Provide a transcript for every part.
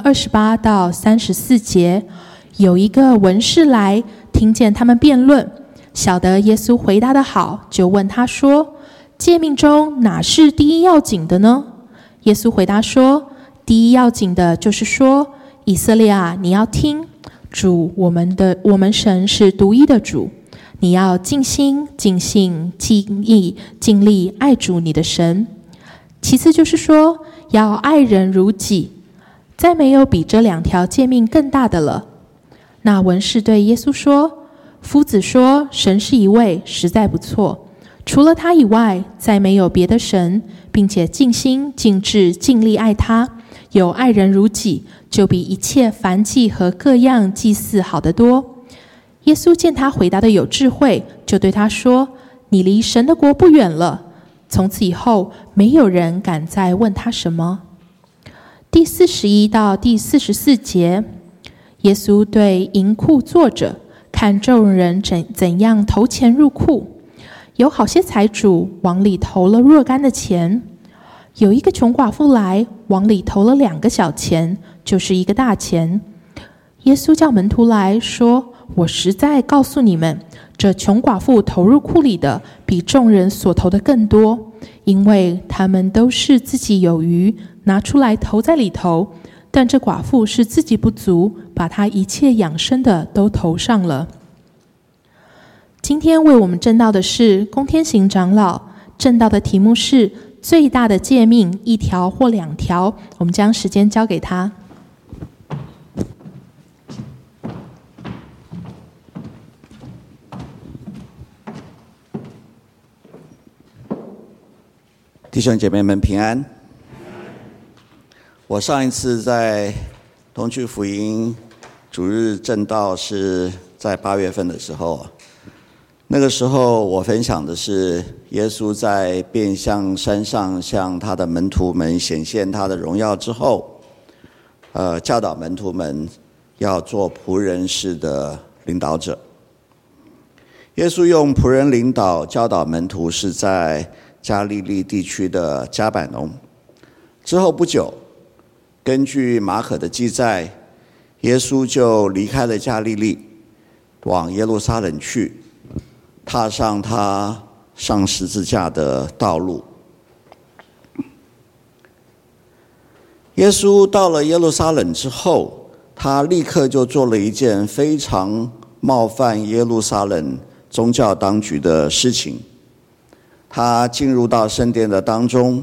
二十八到三十四节，有一个文士来，听见他们辩论，晓得耶稣回答得好，就问他说：“诫命中哪是第一要紧的呢？”耶稣回答说：“第一要紧的就是说，以色列啊，你要听，主我们的我们神是独一的主，你要尽心、尽性、尽意、尽力爱主你的神。其次就是说，要爱人如己。”再没有比这两条诫命更大的了。那文士对耶稣说：“夫子说神是一位，实在不错。除了他以外，再没有别的神，并且尽心、尽智、尽力爱他，有爱人如己，就比一切燔祭和各样祭祀好得多。”耶稣见他回答的有智慧，就对他说：“你离神的国不远了。”从此以后，没有人敢再问他什么。第四十一到第四十四节，耶稣对银库坐着，看众人怎怎样投钱入库。有好些财主往里投了若干的钱，有一个穷寡妇来往里投了两个小钱，就是一个大钱。耶稣叫门徒来说：“我实在告诉你们，这穷寡妇投入库里的，比众人所投的更多，因为他们都是自己有余。”拿出来投在里头，但这寡妇是自己不足，把她一切养生的都投上了。今天为我们证道的是龚天行长老，证道的题目是最大的诫命，一条或两条。我们将时间交给他。弟兄姐妹们平安。我上一次在同区福音主日证道是在八月份的时候，那个时候我分享的是耶稣在变相山上向他的门徒们显现他的荣耀之后，呃，教导门徒们要做仆人式的领导者。耶稣用仆人领导教导门徒是在加利利地区的加百农，之后不久。根据马可的记载，耶稣就离开了加利利，往耶路撒冷去，踏上他上十字架的道路。耶稣到了耶路撒冷之后，他立刻就做了一件非常冒犯耶路撒冷宗教当局的事情。他进入到圣殿的当中。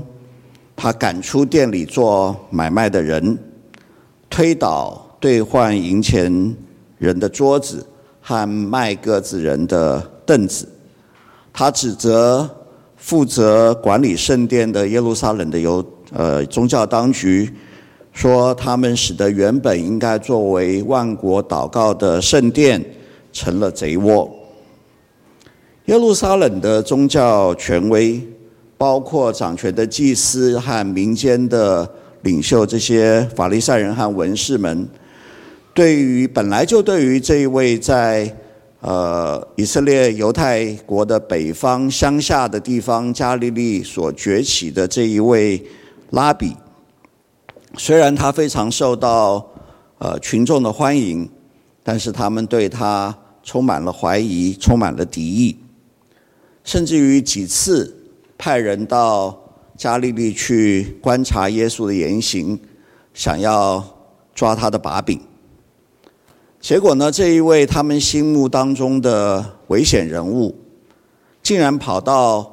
他赶出店里做买卖的人，推倒兑换银钱人的桌子和卖鸽子人的凳子。他指责负责管理圣殿的耶路撒冷的犹呃宗教当局，说他们使得原本应该作为万国祷告的圣殿成了贼窝。耶路撒冷的宗教权威。包括掌权的祭司和民间的领袖，这些法利赛人和文士们，对于本来就对于这一位在呃以色列犹太国的北方乡下的地方加利利所崛起的这一位拉比，虽然他非常受到呃群众的欢迎，但是他们对他充满了怀疑，充满了敌意，甚至于几次。派人到加利利去观察耶稣的言行，想要抓他的把柄。结果呢，这一位他们心目当中的危险人物，竟然跑到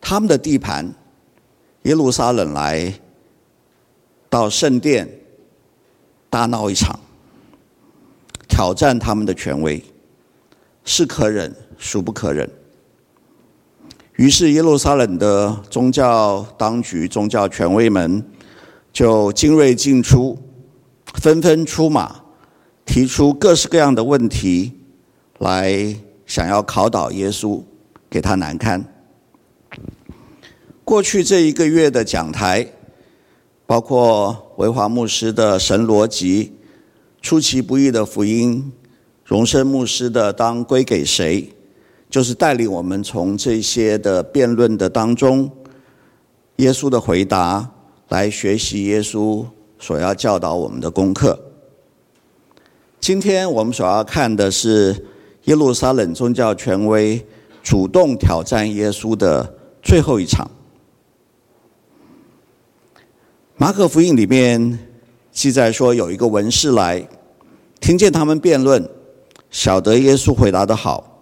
他们的地盘耶路撒冷来，到圣殿大闹一场，挑战他们的权威，是可忍，孰不可忍。于是，耶路撒冷的宗教当局、宗教权威们就精锐尽出，纷纷出马，提出各式各样的问题，来想要考倒耶稣，给他难堪。过去这一个月的讲台，包括维华牧师的神逻辑、出其不意的福音、荣生牧师的当归给谁？就是带领我们从这些的辩论的当中，耶稣的回答来学习耶稣所要教导我们的功课。今天我们所要看的是耶路撒冷宗教权威主动挑战耶稣的最后一场。马可福音里面记载说，有一个文士来，听见他们辩论，晓得耶稣回答的好，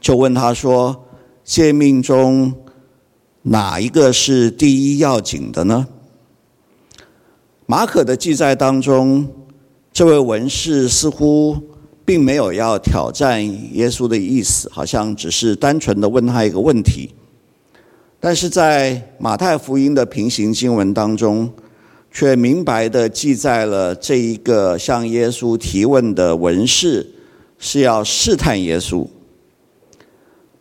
就问他说：“诫命中哪一个是第一要紧的呢？”马可的记载当中，这位文士似乎并没有要挑战耶稣的意思，好像只是单纯的问他一个问题。但是在马太福音的平行经文当中，却明白地记载了这一个向耶稣提问的文士是要试探耶稣。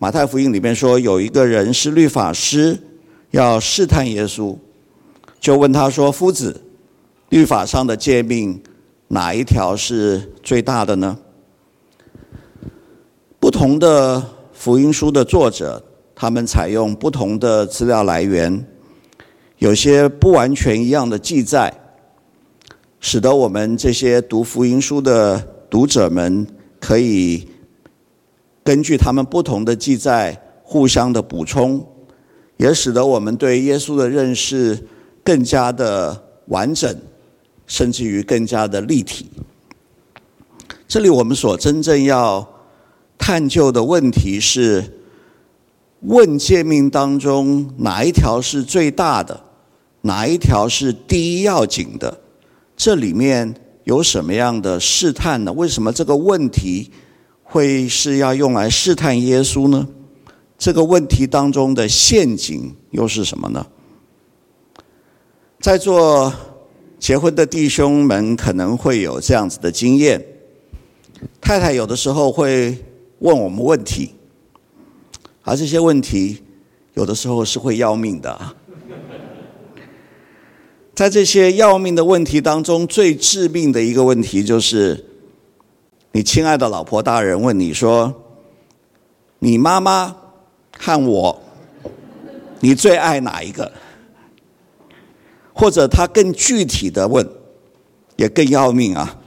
马太福音里面说，有一个人是律法师，要试探耶稣，就问他说：“夫子，律法上的诫命哪一条是最大的呢？”不同的福音书的作者，他们采用不同的资料来源。有些不完全一样的记载，使得我们这些读福音书的读者们可以根据他们不同的记载互相的补充，也使得我们对耶稣的认识更加的完整，甚至于更加的立体。这里我们所真正要探究的问题是：问诫命当中哪一条是最大的？哪一条是第一要紧的？这里面有什么样的试探呢？为什么这个问题会是要用来试探耶稣呢？这个问题当中的陷阱又是什么呢？在座结婚的弟兄们可能会有这样子的经验：太太有的时候会问我们问题，而这些问题有的时候是会要命的。在这些要命的问题当中，最致命的一个问题就是，你亲爱的老婆大人问你说：“你妈妈和我，你最爱哪一个？”或者他更具体的问，也更要命啊！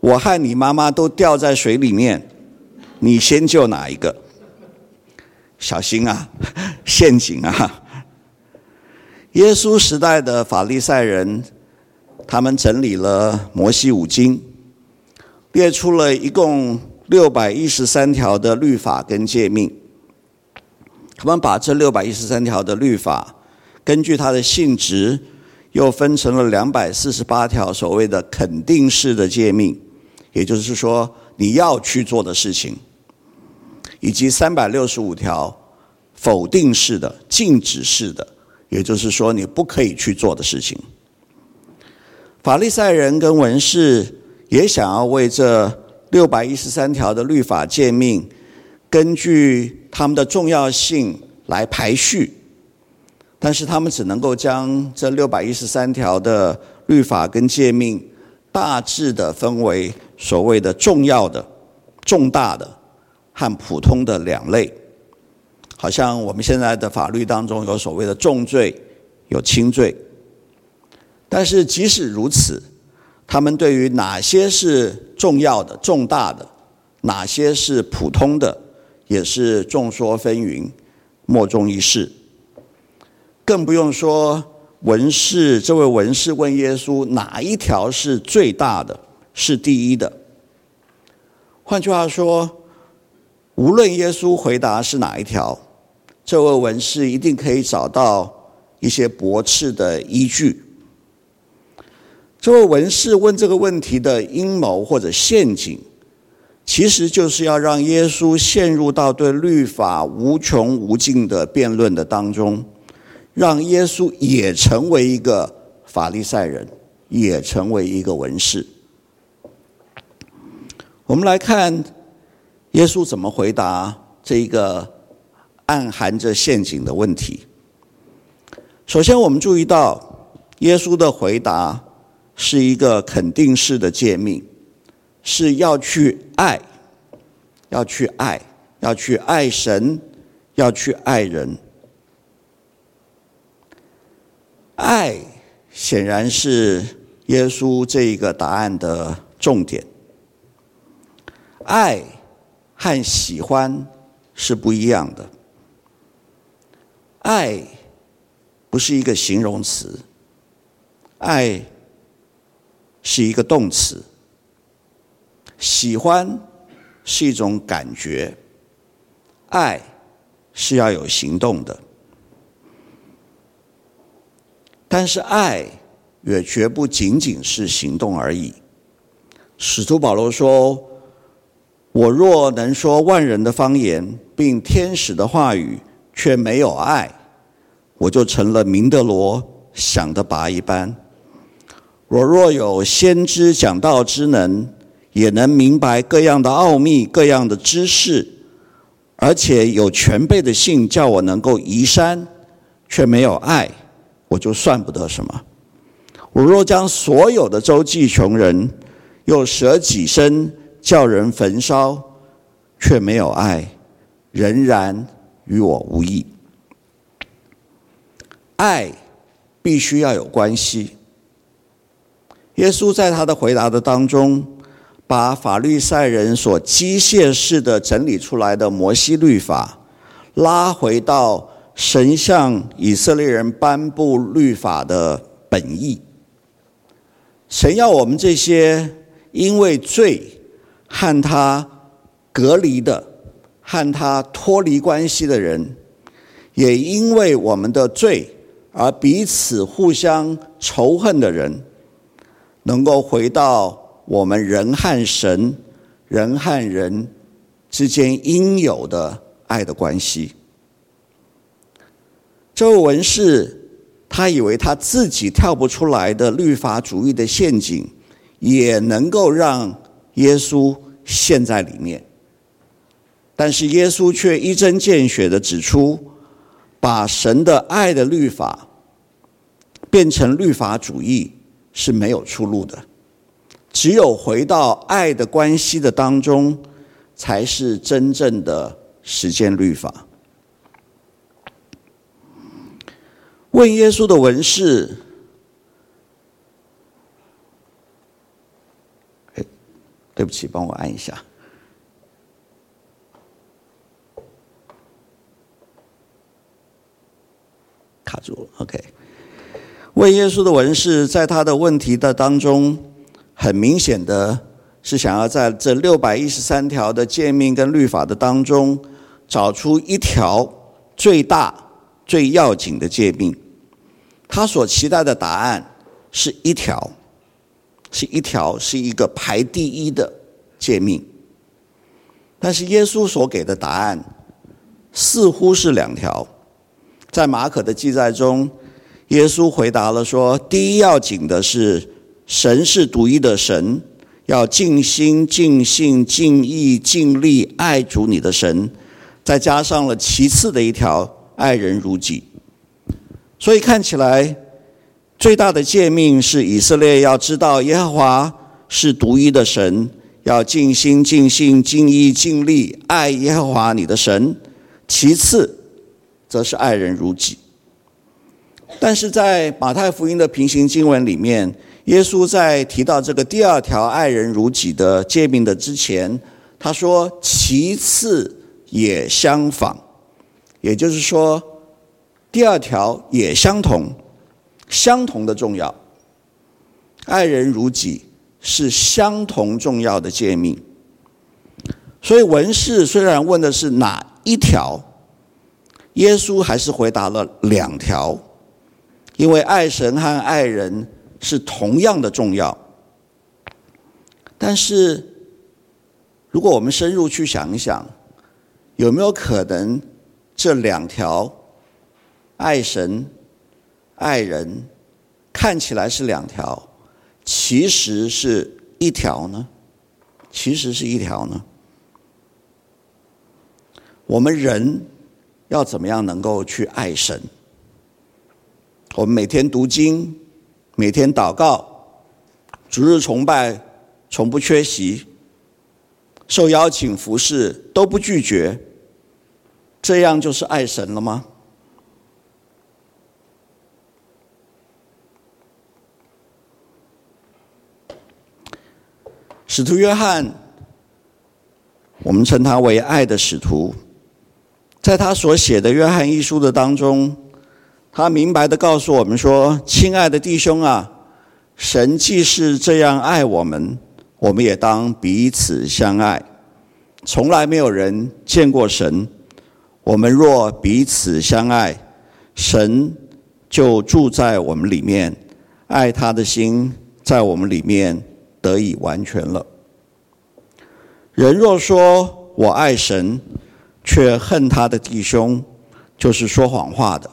我和你妈妈都掉在水里面，你先救哪一个？小心啊，陷阱啊！耶稣时代的法利赛人，他们整理了摩西五经，列出了一共六百一十三条的律法跟诫命。他们把这六百一十三条的律法，根据它的性质，又分成了两百四十八条所谓的肯定式的诫命，也就是说你要去做的事情，以及三百六十五条否定式的、禁止式的。也就是说，你不可以去做的事情。法利赛人跟文士也想要为这六百一十三条的律法诫命，根据他们的重要性来排序，但是他们只能够将这六百一十三条的律法跟诫命大致的分为所谓的重要的、重大的和普通的两类。好像我们现在的法律当中有所谓的重罪，有轻罪，但是即使如此，他们对于哪些是重要的、重大的，哪些是普通的，也是众说纷纭、莫衷一是。更不用说文士，这位文士问耶稣哪一条是最大的，是第一的。换句话说，无论耶稣回答是哪一条。这位文士一定可以找到一些驳斥的依据。这位文士问这个问题的阴谋或者陷阱，其实就是要让耶稣陷入到对律法无穷无尽的辩论的当中，让耶稣也成为一个法利赛人，也成为一个文士。我们来看耶稣怎么回答这一个。暗含着陷阱的问题。首先，我们注意到耶稣的回答是一个肯定式的诫命，是要去爱，要去爱，要去爱神，要去爱人。爱显然是耶稣这一个答案的重点。爱和喜欢是不一样的。爱不是一个形容词，爱是一个动词。喜欢是一种感觉，爱是要有行动的。但是爱也绝不仅仅是行动而已。使徒保罗说：“我若能说万人的方言，并天使的话语，却没有爱，我就成了鸣得锣响的拔一般。我若有先知讲道之能，也能明白各样的奥秘、各样的知识，而且有全备的信，叫我能够移山，却没有爱，我就算不得什么。我若将所有的周济穷人，又舍己身叫人焚烧，却没有爱，仍然与我无益。爱必须要有关系。耶稣在他的回答的当中。把法利赛人所机械式的整理出来的摩西律法，拉回到神向以色列人颁布律法的本意。神要我们这些因为罪和他隔离的、和他脱离关系的人，也因为我们的罪而彼此互相仇恨的人，能够回到。我们人和神、人和人之间应有的爱的关系。这位文士，他以为他自己跳不出来的律法主义的陷阱，也能够让耶稣陷在里面。但是耶稣却一针见血的指出，把神的爱的律法变成律法主义是没有出路的。只有回到爱的关系的当中，才是真正的实践律法。问耶稣的文士，对不起，帮我按一下，卡住了。OK，问耶稣的文士，在他的问题的当中。很明显的是，想要在这六百一十三条的诫命跟律法的当中，找出一条最大、最要紧的诫命。他所期待的答案是一条，是一条，是一个排第一的诫命。但是耶稣所给的答案似乎是两条。在马可的记载中，耶稣回答了说：第一要紧的是。神是独一的神，要尽心、尽性、尽意、尽力爱主你的神，再加上了其次的一条，爱人如己。所以看起来，最大的诫命是以色列要知道耶和华是独一的神，要尽心、尽性、尽意、尽力爱耶和华你的神。其次，则是爱人如己。但是在马太福音的平行经文里面。耶稣在提到这个第二条“爱人如己”的诫命的之前，他说：“其次也相仿。”也就是说，第二条也相同，相同的重要。爱人如己是相同重要的诫命。所以文士虽然问的是哪一条，耶稣还是回答了两条，因为爱神和爱人。是同样的重要，但是如果我们深入去想一想，有没有可能这两条爱神、爱人看起来是两条，其实是一条呢？其实是一条呢？我们人要怎么样能够去爱神？我们每天读经。每天祷告，逐日崇拜，从不缺席，受邀请服侍都不拒绝，这样就是爱神了吗？使徒约翰，我们称他为爱的使徒，在他所写的《约翰一书》的当中，他明白地告诉我们说：“亲爱的弟兄啊，神既是这样爱我们，我们也当彼此相爱。从来没有人见过神，我们若彼此相爱，神就住在我们里面，爱他的心在我们里面得以完全了。人若说我爱神，却恨他的弟兄，就是说谎话的。”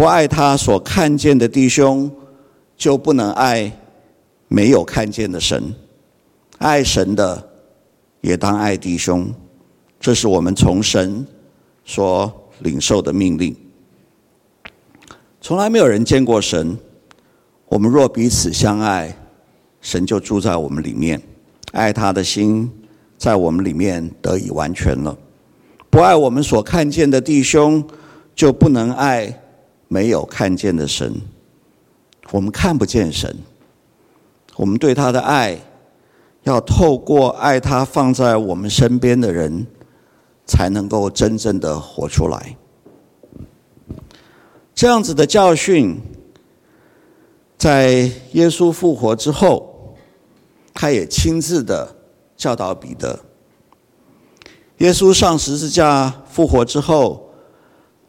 不爱他所看见的弟兄，就不能爱没有看见的神。爱神的，也当爱弟兄。这是我们从神所领受的命令。从来没有人见过神。我们若彼此相爱，神就住在我们里面，爱他的心在我们里面得以完全了。不爱我们所看见的弟兄，就不能爱。没有看见的神，我们看不见神。我们对他的爱，要透过爱他放在我们身边的人，才能够真正的活出来。这样子的教训，在耶稣复活之后，他也亲自的教导彼得。耶稣上十字架复活之后。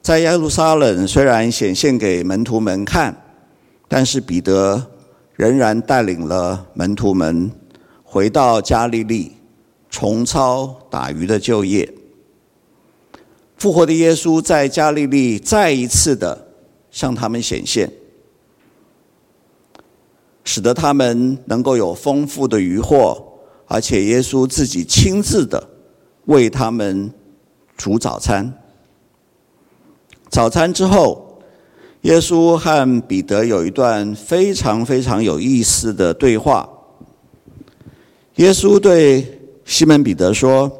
在耶路撒冷，虽然显现给门徒们看，但是彼得仍然带领了门徒们回到加利利，重操打鱼的旧业。复活的耶稣在加利利再一次的向他们显现，使得他们能够有丰富的渔获，而且耶稣自己亲自的为他们煮早餐。早餐之后，耶稣和彼得有一段非常非常有意思的对话。耶稣对西门彼得说：“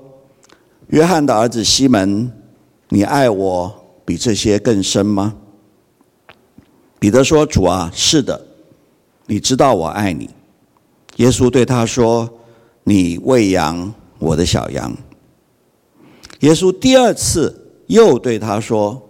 约翰的儿子西门，你爱我比这些更深吗？”彼得说：“主啊，是的，你知道我爱你。”耶稣对他说：“你喂养我的小羊。”耶稣第二次又对他说。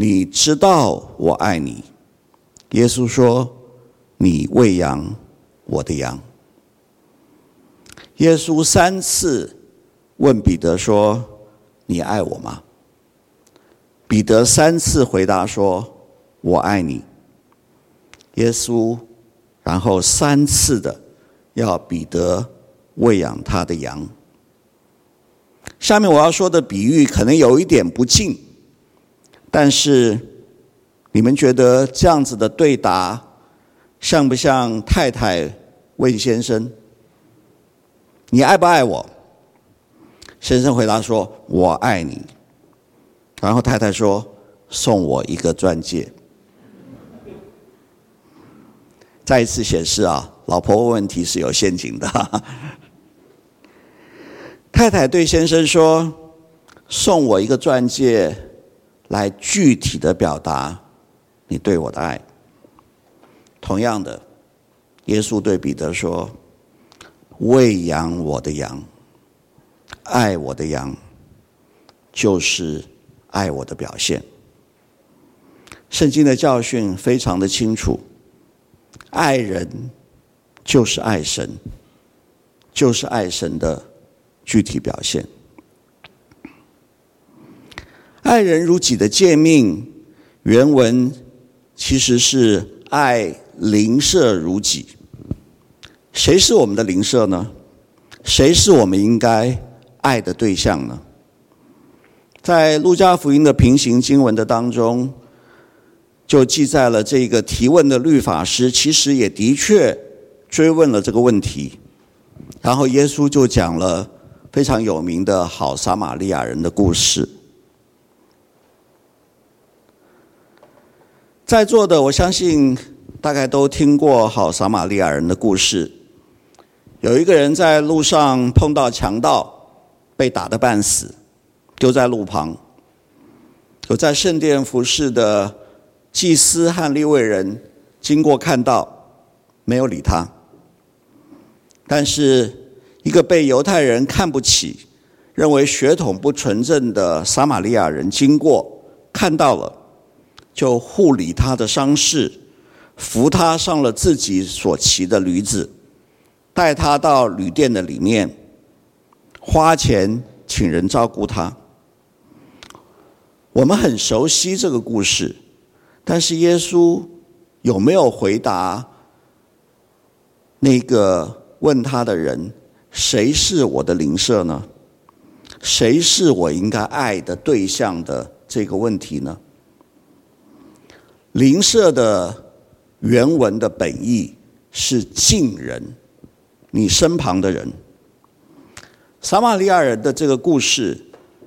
你知道我爱你，耶稣说：“你喂养我的羊。”耶稣三次问彼得说：“你爱我吗？”彼得三次回答说：“我爱你。”耶稣然后三次的要彼得喂养他的羊。下面我要说的比喻可能有一点不敬。但是，你们觉得这样子的对答，像不像太太问先生：“你爱不爱我？”先生回答说：“我爱你。”然后太太说：“送我一个钻戒。”再一次显示啊，老婆问问题是有陷阱的。太太对先生说：“送我一个钻戒。”来具体的表达你对我的爱。同样的，耶稣对彼得说：“喂养我的羊，爱我的羊，就是爱我的表现。”圣经的教训非常的清楚，爱人就是爱神，就是爱神的具体表现。爱人如己的诫命，原文其实是爱邻舍如己。谁是我们的邻舍呢？谁是我们应该爱的对象呢？在路加福音的平行经文的当中，就记载了这个提问的律法师，其实也的确追问了这个问题。然后耶稣就讲了非常有名的好撒玛利亚人的故事。在座的，我相信大概都听过好撒玛利亚人的故事。有一个人在路上碰到强盗，被打得半死，丢在路旁。有在圣殿服侍的祭司和利未人经过看到，没有理他。但是一个被犹太人看不起、认为血统不纯正的撒玛利亚人经过，看到了。就护理他的伤势，扶他上了自己所骑的驴子，带他到旅店的里面，花钱请人照顾他。我们很熟悉这个故事，但是耶稣有没有回答那个问他的人：“谁是我的邻舍呢？谁是我应该爱的对象的这个问题呢？”邻舍的原文的本意是近人，你身旁的人。撒玛利亚人的这个故事，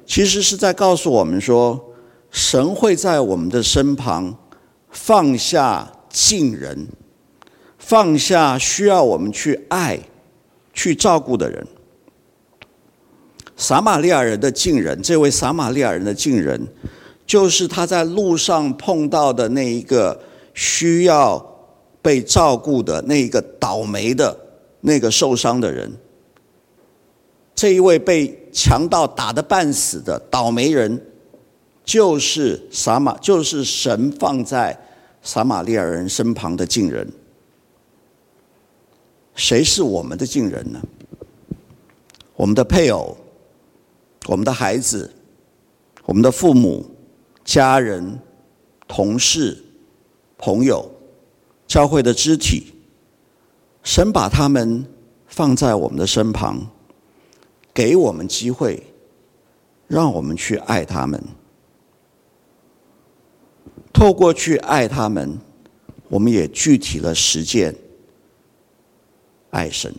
其实是在告诉我们说，神会在我们的身旁放下近人，放下需要我们去爱、去照顾的人。撒玛利亚人的近人，这位撒玛利亚人的近人。就是他在路上碰到的那一个需要被照顾的那一个倒霉的那个受伤的人，这一位被强盗打得半死的倒霉人，就是撒玛，就是神放在撒玛利亚人身旁的近人。谁是我们的近人呢？我们的配偶，我们的孩子，我们的父母。家人、同事、朋友、教会的肢体，神把他们放在我们的身旁，给我们机会，让我们去爱他们。透过去爱他们，我们也具体了实践爱神。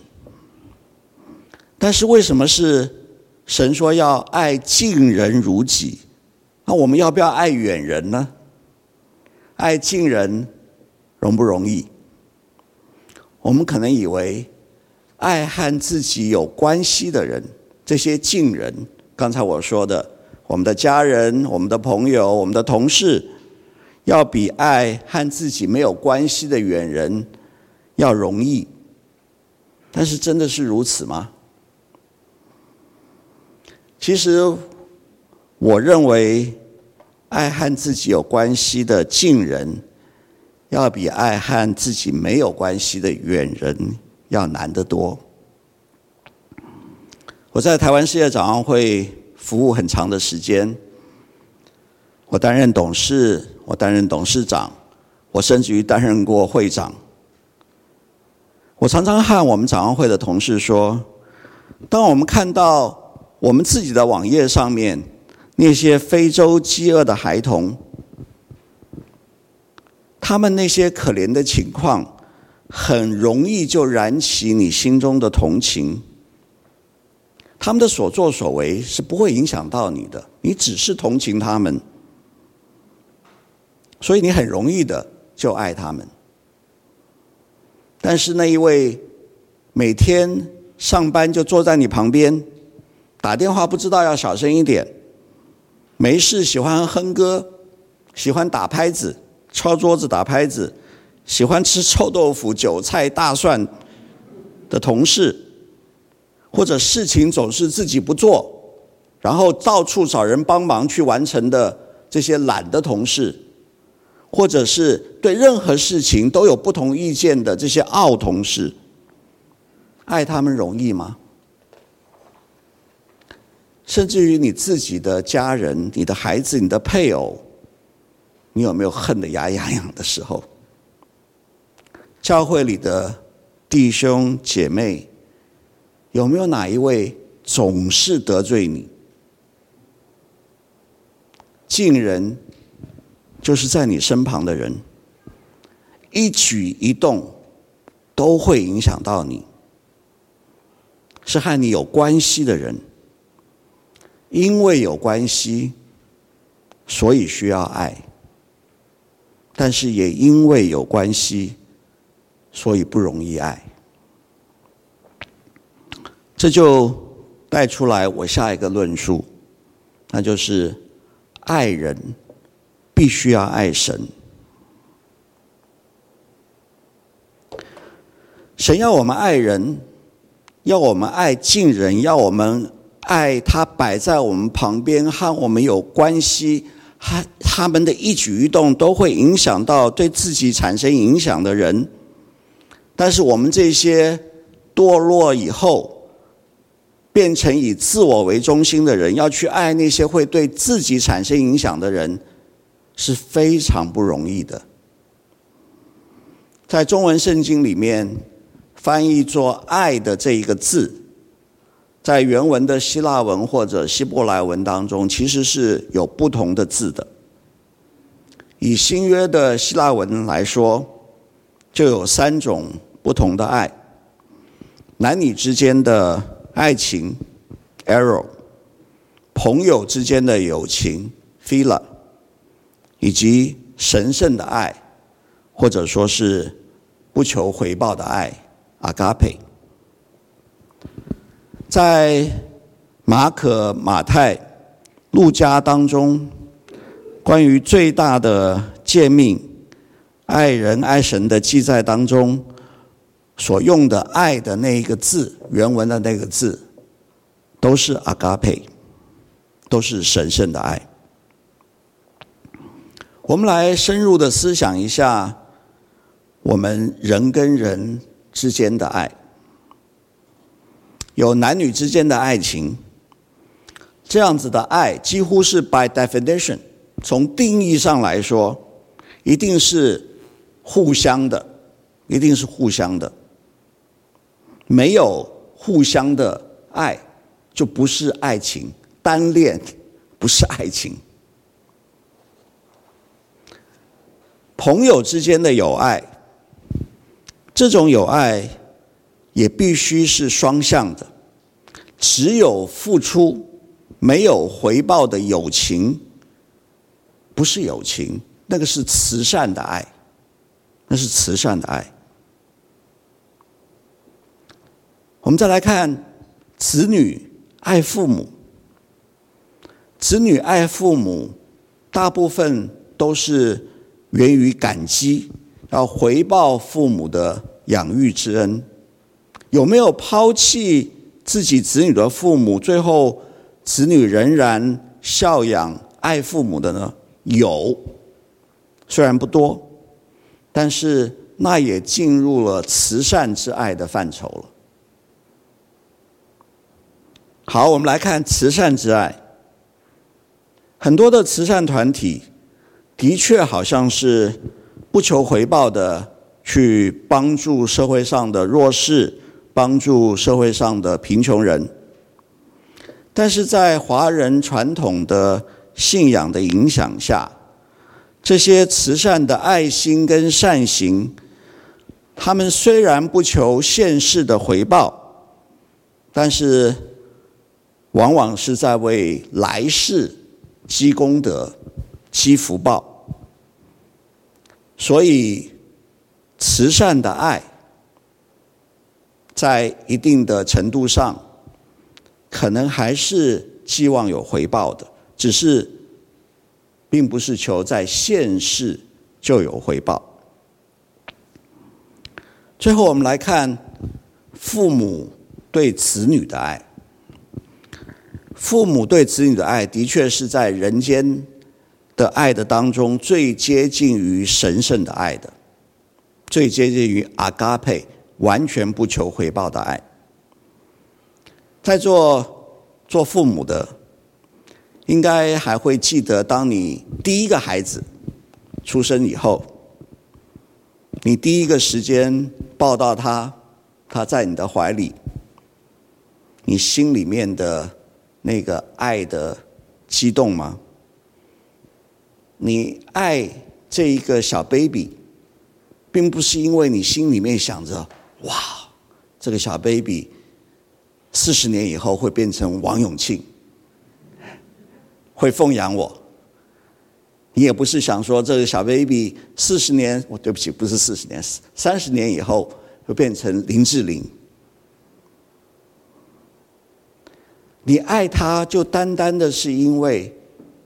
但是为什么是神说要爱近人如己？那我们要不要爱远人呢？爱近人容不容易？我们可能以为爱和自己有关系的人，这些近人，刚才我说的，我们的家人、我们的朋友、我们的同事，要比爱和自己没有关系的远人要容易。但是真的是如此吗？其实。我认为，爱和自己有关系的近人，要比爱和自己没有关系的远人要难得多。我在台湾世界展望会服务很长的时间，我担任董事，我担任董事长，我甚至于担任过会长。我常常和我们展望会的同事说，当我们看到我们自己的网页上面，那些非洲饥饿的孩童，他们那些可怜的情况，很容易就燃起你心中的同情。他们的所作所为是不会影响到你的，你只是同情他们，所以你很容易的就爱他们。但是那一位每天上班就坐在你旁边，打电话不知道要小声一点。没事，喜欢哼歌，喜欢打拍子、敲桌子打拍子，喜欢吃臭豆腐、韭菜、大蒜的同事，或者事情总是自己不做，然后到处找人帮忙去完成的这些懒的同事，或者是对任何事情都有不同意见的这些傲同事，爱他们容易吗？甚至于你自己的家人、你的孩子、你的配偶，你有没有恨得牙痒痒的时候？教会里的弟兄姐妹，有没有哪一位总是得罪你？近人就是在你身旁的人，一举一动都会影响到你。是和你有关系的人，因为有关系，所以需要爱，但是也因为有关系，所以不容易爱。这就带出来我下一个论述，那就是爱人必须要爱神。神要我们爱人，要我们爱近人，要我们爱他摆在我们旁边和我们有关系，和他们的一举一动都会影响到对自己产生影响的人。但是我们这些堕落以后，变成以自我为中心的人，要去爱那些会对自己产生影响的人，是非常不容易的。在中文圣经里面，翻译作“爱”的这一个字，在原文的希腊文或者希伯来文当中，其实是有不同的字的。以新约的希腊文来说，就有三种不同的爱：男女之间的爱情 （eros），朋友之间的友情 （philia），以及神圣的爱，或者说是不求回报的爱。阿嘎佩，在马可、马太、路加当中，关于最大的诫命——爱人爱神的记载当中，所用的“爱”的那一个字，原文的那个字，都是阿嘎佩，都是神圣的爱。我们来深入的思想一下，我们人跟人。之间的爱，有男女之间的爱情，这样子的爱几乎是 by definition，从定义上来说，一定是互相的，一定是互相的。没有互相的爱，就不是爱情，单恋不是爱情。朋友之间的友爱。这种友爱也必须是双向的，只有付出没有回报的友情，不是友情，那个是慈善的爱，那是慈善的爱。我们再来看子女爱父母，子女爱父母，大部分都是源于感激。要回报父母的养育之恩，有没有抛弃自己子女的父母，最后子女仍然孝养爱父母的呢？有，虽然不多，但是那也进入了慈善之爱的范畴了。好，我们来看慈善之爱，很多的慈善团体的确好像是。不求回报的去帮助社会上的弱势，帮助社会上的贫穷人，但是在华人传统的信仰的影响下，这些慈善的爱心跟善行，他们虽然不求现世的回报，但是往往是在为来世积功德、积福报。所以，慈善的爱，在一定的程度上，可能还是寄望有回报的，只是，并不是求在现世就有回报。最后，我们来看父母对子女的爱。父母对子女的爱，的确是在人间。的爱的当中，最接近于神圣的爱的，最接近于阿嘎佩，完全不求回报的爱。在做做父母的，应该还会记得，当你第一个孩子出生以后，你第一个时间抱到他，他在你的怀里，你心里面的那个爱的激动吗？你爱这一个小 baby，并不是因为你心里面想着“哇，这个小 baby 四十年以后会变成王永庆，会奉养我。你也不是想说这个小 baby 四十年，我对不起，不是四十年，三十年以后会变成林志玲。你爱他，就单单的是因为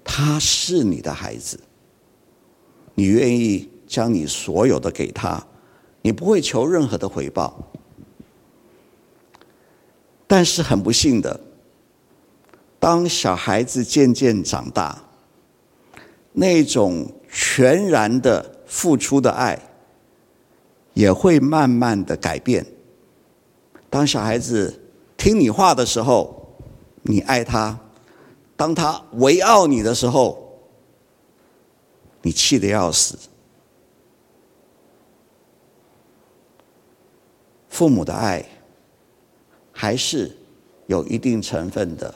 他是你的孩子，你愿意将你所有的给他，你不会求任何的回报。但是很不幸的，当小孩子渐渐长大，那种全然的付出的爱，也会慢慢的改变。当小孩子听你话的时候，你爱他，当他违拗你的时候，你气得要死。父母的爱还是有一定成分的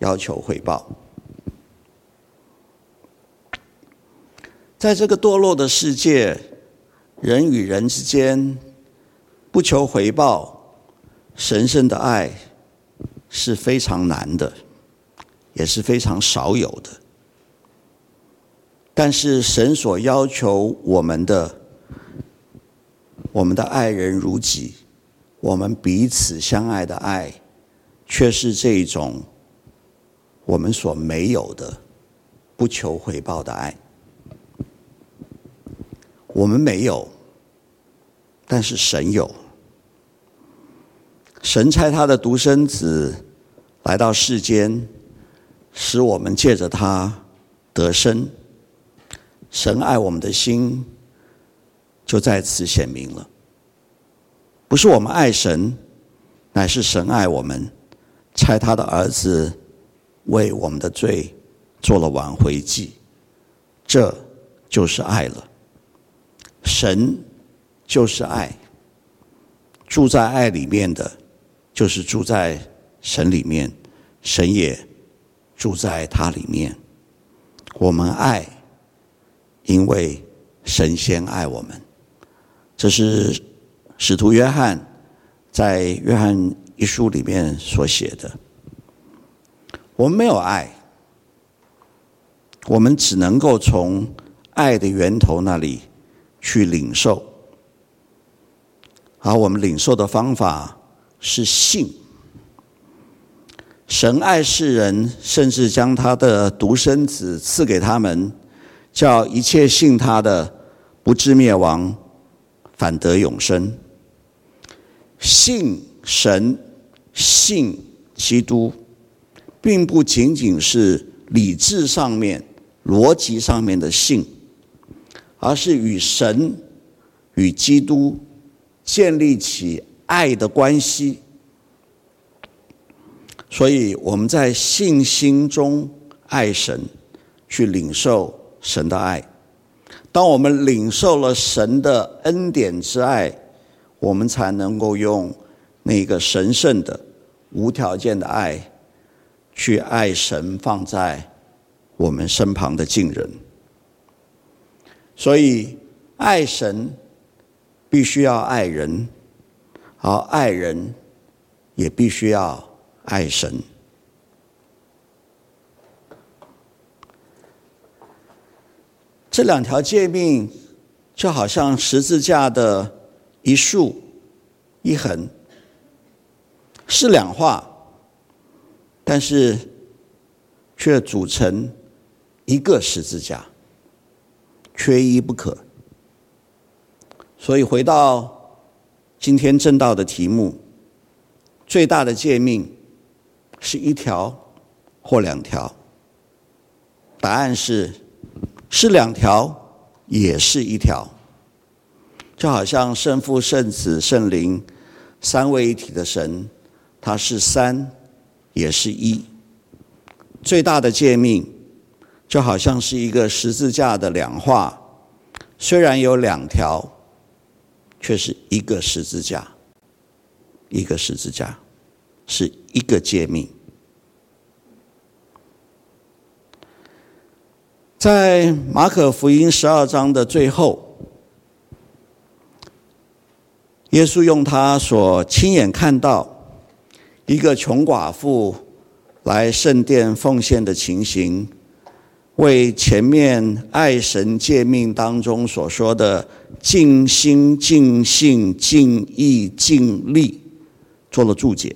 要求回报。在这个堕落的世界，人与人之间不求回报，神圣的爱。是非常难的，也是非常少有的。但是神所要求我们的，我们的爱人如己，我们彼此相爱的爱，却是这一种我们所没有的、不求回报的爱。我们没有，但是神有。神差他的独生子来到世间，使我们借着他得生。神爱我们的心就在此显明了。不是我们爱神，乃是神爱我们，差他的儿子为我们的罪做了挽回祭。这就是爱了。神就是爱，住在爱里面的。就是住在神里面，神也住在他里面。我们爱，因为神先爱我们。这是使徒约翰在约翰一书里面所写的。我们没有爱，我们只能够从爱的源头那里去领受。而我们领受的方法。是信，神爱世人，甚至将他的独生子赐给他们，叫一切信他的不至灭亡，反得永生。信神，信基督，并不仅仅是理智上面、逻辑上面的信，而是与神、与基督建立起。爱的关系，所以我们在信心中爱神，去领受神的爱。当我们领受了神的恩典之爱，我们才能够用那个神圣的、无条件的爱，去爱神放在我们身旁的近人。所以，爱神必须要爱人。而爱人也必须要爱神。这两条诫命就好像十字架的一竖一横，是两画，但是却组成一个十字架，缺一不可。所以回到。今天正道的题目，最大的诫命是一条或两条？答案是，是两条，也是一条。就好像圣父、圣子、圣灵三位一体的神，它是三，也是一。最大的诫命就好像是一个十字架的两画，虽然有两条。却是一个十字架，一个十字架，是一个诫命。在马可福音十二章的最后，耶稣用他所亲眼看到，一个穷寡妇来圣殿奉献的情形，为前面爱神诫命当中所说的尽心、尽性、尽意、尽力做了注解。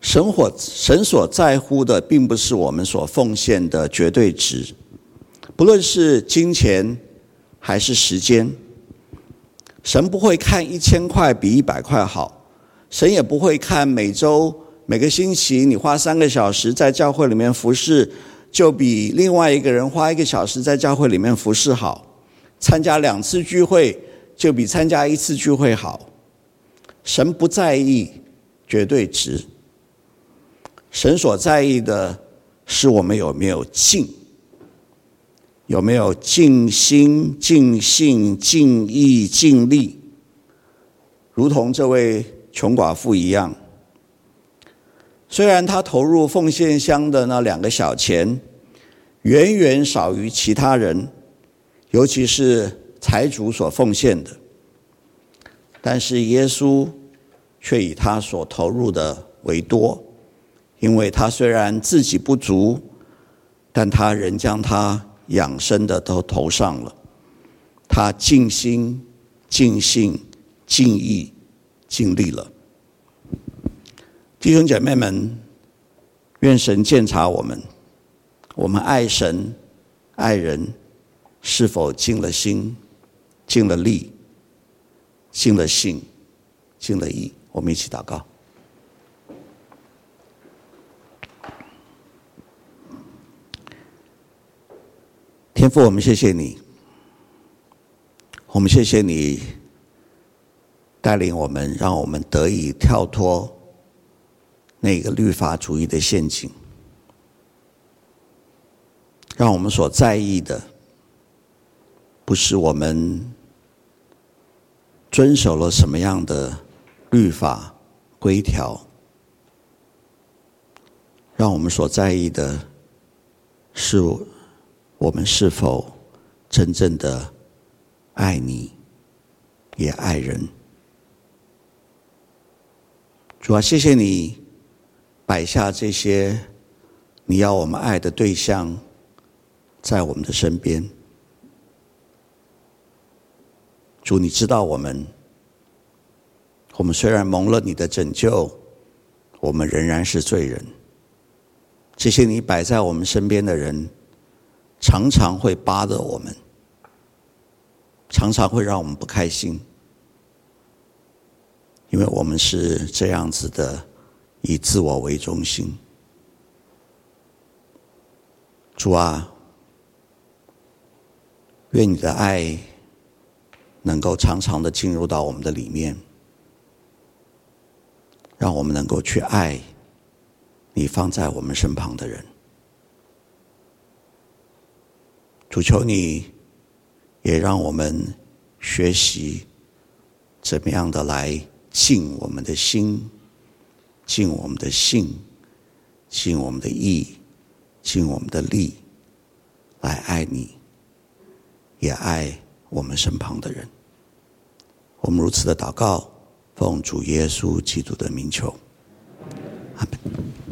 神所神所在乎的，并不是我们所奉献的绝对值，不论是金钱还是时间。神不会看一千块比一百块好，神也不会看每周每个星期你花三个小时在教会里面服侍，就比另外一个人花一个小时在教会里面服侍好。参加两次聚会就比参加一次聚会好。神不在意绝对值。神所在意的是我们有没有尽，有没有尽心、尽性、尽意、尽力，如同这位穷寡妇一样。虽然他投入奉献箱的那两个小钱，远远少于其他人，尤其是财主所奉献的，但是耶稣却以他所投入的为多。因为他虽然自己不足，但他仍将他养生的都投上了。他尽心、尽性、尽意、尽力了。弟兄姐妹们，愿神鉴察我们，我们爱神、爱人，是否尽了心、尽了力、尽了性、尽了意？我们一起祷告。天父，我们谢谢你，我们谢谢你带领我们，让我们得以跳脱那个律法主义的陷阱，让我们所在意的不是我们遵守了什么样的律法规条，让我们所在意的是。我们是否真正的爱你，也爱人？主啊，谢谢你摆下这些你要我们爱的对象在我们的身边。主，你知道我们，我们虽然蒙了你的拯救，我们仍然是罪人。这些你摆在我们身边的人。常常会扒着我们，常常会让我们不开心，因为我们是这样子的，以自我为中心。主啊，愿你的爱能够常常的进入到我们的里面，让我们能够去爱你放在我们身旁的人。主求你，也让我们学习怎么样的来尽我们的心，尽我们的性，尽我们的意，尽我们的力，来爱你，也爱我们身旁的人。我们如此的祷告，奉主耶稣基督的名求，阿门。